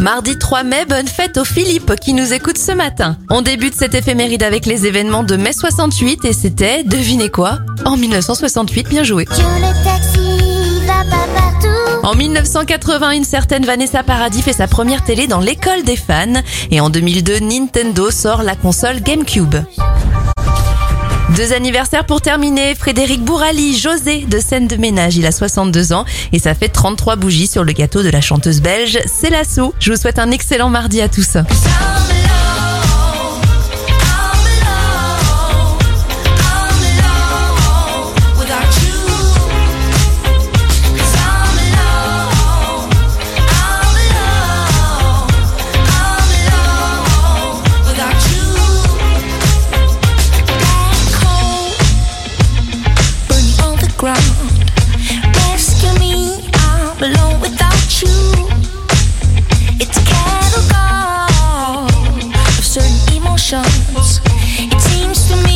Mardi 3 mai, bonne fête aux Philippe qui nous écoute ce matin. On débute cette éphéméride avec les événements de mai 68 et c'était, devinez quoi En 1968, bien joué. Que le taxi va pas partout. En 1980, une certaine Vanessa Paradis fait sa première télé dans l'école des fans. Et en 2002, Nintendo sort la console GameCube. Deux anniversaires pour terminer. Frédéric Bourali, José de scène de ménage. Il a 62 ans et ça fait 33 bougies sur le gâteau de la chanteuse belge C'est l'assaut. Je vous souhaite un excellent mardi à tous. Emotions. It seems to me